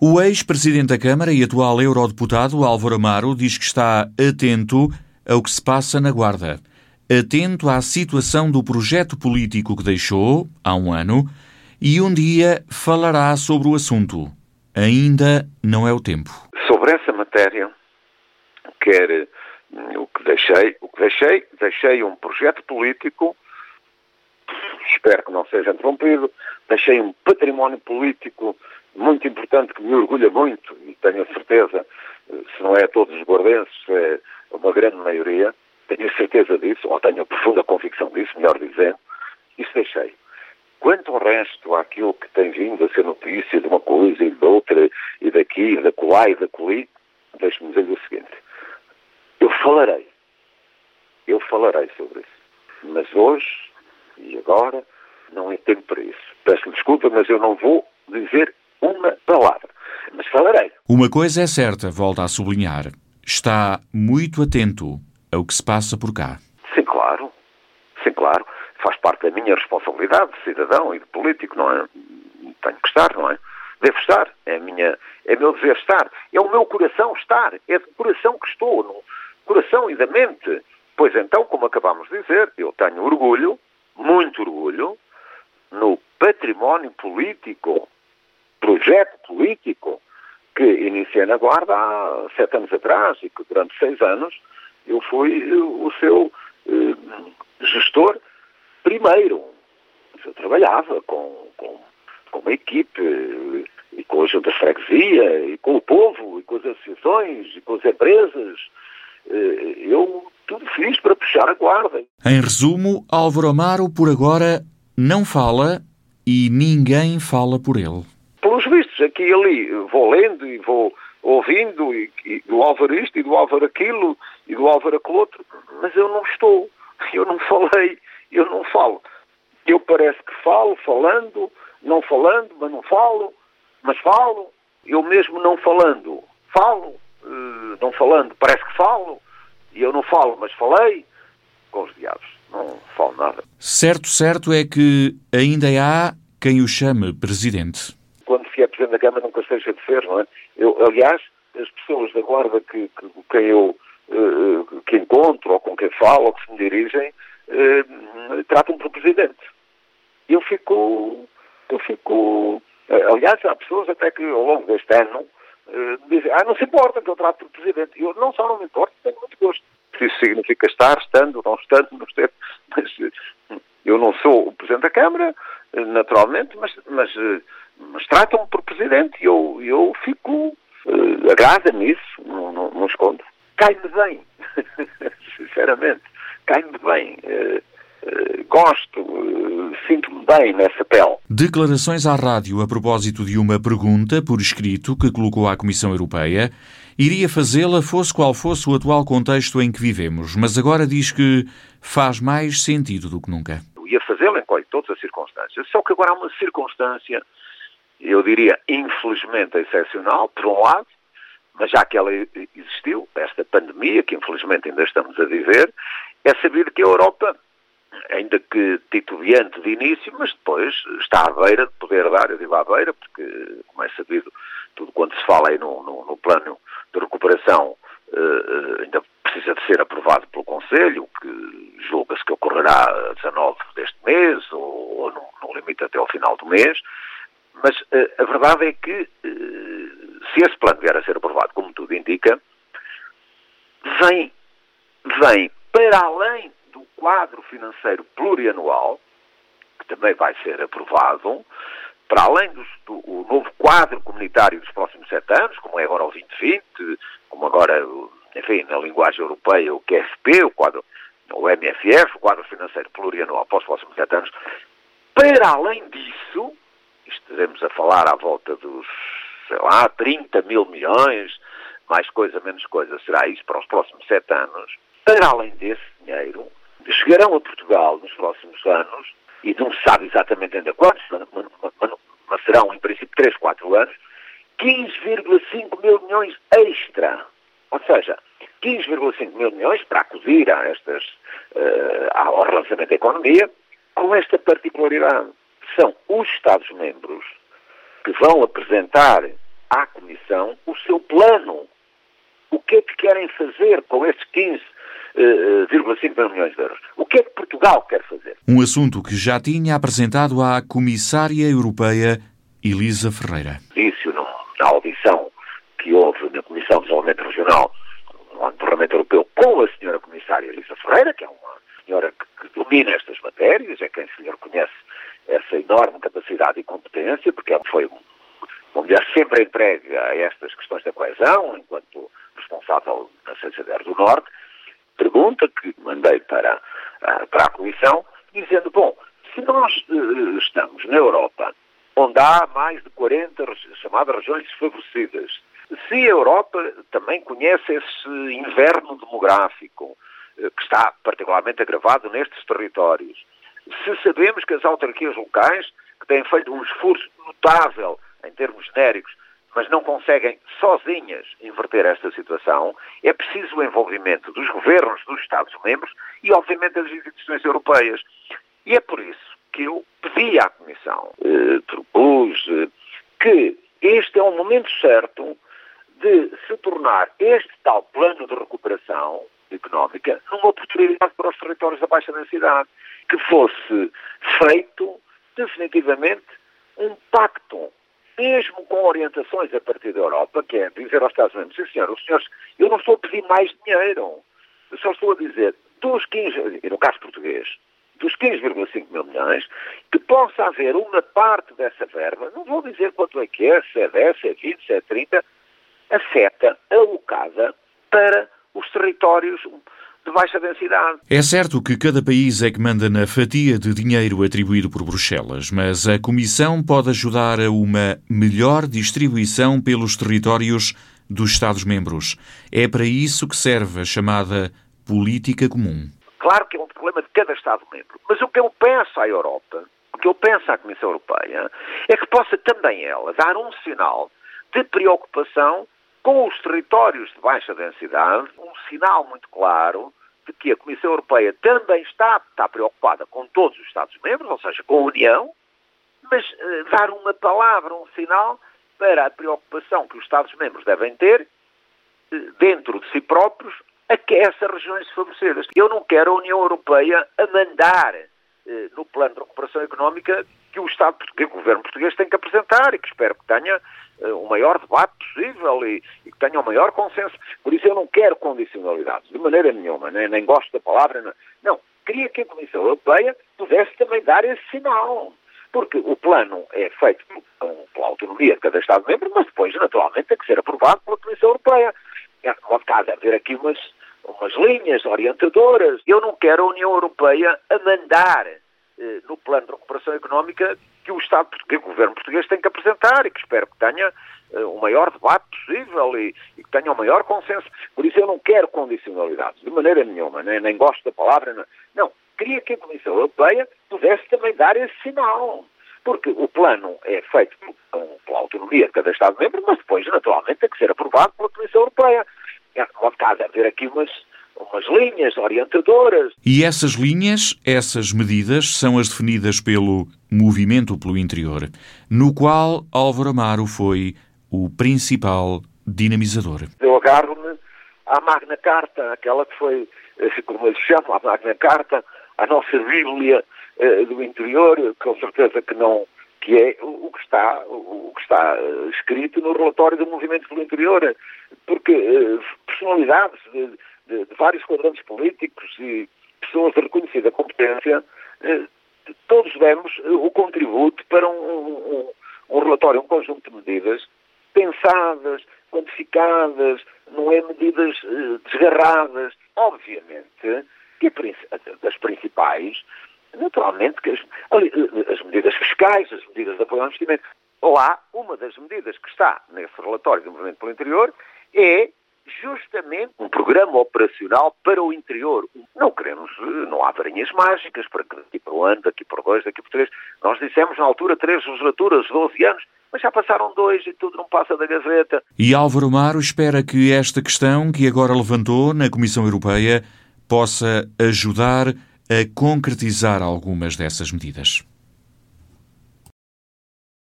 O ex-presidente da Câmara e atual eurodeputado Álvaro Amaro diz que está atento ao que se passa na Guarda. Atento à situação do projeto político que deixou, há um ano, e um dia falará sobre o assunto. Ainda não é o tempo. Sobre essa matéria, quer o que deixei, o que deixei, deixei um projeto político, espero que não seja interrompido, deixei um património político muito importante que me orgulha muito e tenho a certeza, se não é a todos os guardenses, é uma grande maioria, tenho a certeza disso, ou tenho a profunda convicção disso, melhor dizendo, isso deixei. Quanto ao resto, àquilo que tem vindo a ser notícia de uma coisa e de outra, e daqui, e da colá e da coli, deixe-me dizer o seguinte. Eu falarei. Eu falarei sobre isso. Mas hoje e agora não é tempo para isso. Peço desculpa, mas eu não vou dizer uma palavra. Mas falarei. Uma coisa é certa, volta a sublinhar. Está muito atento ao que se passa por cá. Sim, claro. Sim, claro. Faz parte da minha responsabilidade de cidadão e de político, não é? Tenho que estar, não é? Devo estar. É, minha, é meu dever estar. É o meu coração estar. É do coração que estou. No coração e da mente. Pois então, como acabamos de dizer, eu tenho orgulho, muito orgulho, no património político, projeto político que iniciei na Guarda há sete anos atrás e que durante seis anos eu fui o seu eh, gestor primeiro. Eu trabalhava com, com, com uma equipe e com a junta freguesia e com o povo e com as associações e com as empresas. Eh, eu tudo fiz para puxar a guarda. Em resumo, Álvaro Amaro por agora não fala e ninguém fala por ele. Aqui e ali, vou lendo e vou ouvindo, e, e do Álvaro isto, e do Álvaro aquilo, e do Álvaro aquilo outro, mas eu não estou, eu não falei, eu não falo. Eu parece que falo, falando, não falando, mas não falo, mas falo. Eu mesmo não falando, falo, uh, não falando, parece que falo, e eu não falo, mas falei, com os diabos, não falo nada. Certo, certo é que ainda há quem o chame presidente. Quando se é presidente da Câmara nunca deixa de ser, não é? Eu, aliás, as pessoas da Guarda que, que, quem eu uh, que encontro, ou com quem falo, ou que se me dirigem, uh, tratam-me por presidente. Eu fico, eu fico, aliás, há pessoas até que ao longo deste ano uh, dizem, ah, não se importa que eu trato por presidente. Eu não só não me importo, tenho muito gosto. Isso significa estar, estando, não estando, não estando, mas eu não sou o Presidente da Câmara, naturalmente, mas, mas, mas tratam-me por Presidente e eu, eu fico, uh, agrada-me isso, não, não, não escondo. Cai-me bem, sinceramente, cai-me bem. Uh, uh, gosto, uh, sinto-me bem nessa pele. Declarações à rádio a propósito de uma pergunta por escrito que colocou à Comissão Europeia. Iria fazê-la fosse qual fosse o atual contexto em que vivemos, mas agora diz que faz mais sentido do que nunca. Eu ia fazê-la em todas as circunstâncias, só que agora há uma circunstância, eu diria, infelizmente excepcional, por um lado, mas já que ela existiu, esta pandemia, que infelizmente ainda estamos a viver, é sabido que a Europa ainda que titubeante de início, mas depois está à beira de poder dar, eu digo à beira, porque, como é sabido, tudo quanto se fala aí no, no, no plano de recuperação uh, ainda precisa de ser aprovado pelo Conselho, que julga-se que ocorrerá a 19 deste mês, ou, ou no, no, limite até ao final do mês, mas uh, a verdade é que, uh, se esse plano vier a ser aprovado, como tudo indica, vem, vem para além do quadro financeiro plurianual, que também vai ser aprovado, para além do, do novo quadro comunitário dos próximos sete anos, como é agora o 2020, como agora, enfim, na linguagem europeia, o QFP, o quadro, o MFF, o quadro financeiro plurianual para os próximos sete anos, para além disso, estaremos a falar à volta dos, sei lá, 30 mil milhões, mais coisa, menos coisa, será isso para os próximos sete anos. Para além desse dinheiro, chegarão a Portugal nos próximos anos, e não se sabe exatamente ainda quantos, mas, serão em princípio 3, 4 anos, 15,5 mil milhões extra. Ou seja, 15,5 mil milhões para acudir a estas, uh, ao relançamento da economia, com esta particularidade. São os Estados-membros que vão apresentar à Comissão o seu plano. O que é que querem fazer com esses 15,5 uh, milhões de euros? O que é que Portugal quer fazer? Um assunto que já tinha apresentado à Comissária Europeia Elisa Ferreira. Disse na audição que houve na Comissão de Desenvolvimento Regional no Parlamento Europeu com a senhora Comissária Elisa Ferreira, que é uma senhora que, que domina estas matérias, é quem se lhe reconhece essa enorme capacidade e porque ela foi uma mulher sempre entregue a estas questões da coesão, enquanto responsável na CCDR do Norte, pergunta que mandei para, para a Comissão, dizendo, bom, se nós uh, estamos na Europa, onde há mais de 40 chamadas regiões desfavorecidas, se a Europa também conhece esse inverno demográfico, uh, que está particularmente agravado nestes territórios, se sabemos que as autarquias locais, têm feito um esforço notável em termos genéricos, mas não conseguem sozinhas inverter esta situação, é preciso o envolvimento dos governos dos Estados-membros e, obviamente, das instituições europeias. E é por isso que eu pedi à Comissão, eh, propus eh, que este é o momento certo de se tornar este tal plano de recuperação económica numa oportunidade para os territórios da baixa densidade, que fosse feito definitivamente um pacto mesmo com orientações a partir da Europa, que é dizer aos Estados-membros, sim senhor, os senhores, eu não estou a pedir mais dinheiro, eu só estou a dizer, dos 15, e no caso português, dos 15,5 mil milhões, que possa haver uma parte dessa verba, não vou dizer quanto é que é, se é 10, se é 20, se é 30, afeta, alocada para os territórios de baixa densidade. É certo que cada país é que manda na fatia de dinheiro atribuído por Bruxelas, mas a Comissão pode ajudar a uma melhor distribuição pelos territórios dos Estados-membros. É para isso que serve a chamada política comum. Claro que é um problema de cada Estado-membro, mas o que eu peço à Europa, o que eu peço à Comissão Europeia, é que possa também ela dar um sinal de preocupação com os territórios de baixa densidade, um sinal muito claro de que a Comissão Europeia também está, está preocupada com todos os Estados-membros, ou seja, com a União, mas uh, dar uma palavra, um sinal para a preocupação que os Estados-membros devem ter uh, dentro de si próprios a que essas regiões desfavorecidas. Eu não quero a União Europeia a mandar uh, no plano de recuperação económica que o Estado português, o governo português tem que apresentar e que espero que tenha o maior debate possível e, e, que tenha o maior consenso. Por isso eu não quero condicionalidades, de maneira nenhuma, nem, nem gosto da palavra. Não. não, queria que a Comissão Europeia pudesse também dar esse sinal. Porque o plano é feito pela autonomia de cada Estado-membro, mas depois, naturalmente, tem que ser aprovado pela Comissão Europeia. É, pode haver aqui umas, umas linhas orientadoras. Eu não quero a União Europeia a mandar eh, no plano de recuperação económica que o Estado português, o governo português tem que apresentar e que espero que tenha uh, o maior debate possível e, e, que tenha o maior consenso. Por isso eu não quero condicionalidades, de maneira nenhuma, nem, nem gosto da palavra. Não. não, queria que a Comissão Europeia pudesse também dar esse sinal. Porque o plano é feito pela autonomia de cada Estado-membro, mas depois, naturalmente, tem que ser aprovado pela Comissão Europeia. Pode haver aqui umas, umas linhas orientadoras. E essas linhas, essas medidas, são as definidas pelo Movimento pelo Interior, no qual Álvaro Amaro foi o principal dinamizador. Eu agarro-me à Magna Carta, aquela que foi, eh, como eles chamam, a Magna Carta, a nossa Bíblia eh, do interior, com certeza que não que é o que está, o que está eh, escrito no relatório do Movimento pelo Interior, porque personalidades de, de, de vários quadrantes políticos e pessoas de reconhecida competência, eh, todos demos eh, o contributo para um, um, um, relatório, um conjunto de medidas pensadas, quantificadas, não é medidas eh, desgarradas. Obviamente que das principais, naturalmente, que as, as medidas fiscais, as medidas de apoio ao investimento. Lá, uma das medidas que está nesse relatório do Movimento pelo Interior é justamente um programa operacional para o interior. Não queremos, não há varinhas mágicas para que daqui para o ano, daqui para dois, daqui para três. Nós dissemos na altura três legislaturas, 12 anos, mas já passaram dois e tudo não passa da gaveta. E Álvaro Maro espera que esta questão que agora levantou na Comissão Europeia possa ajudar a concretizar algumas dessas medidas.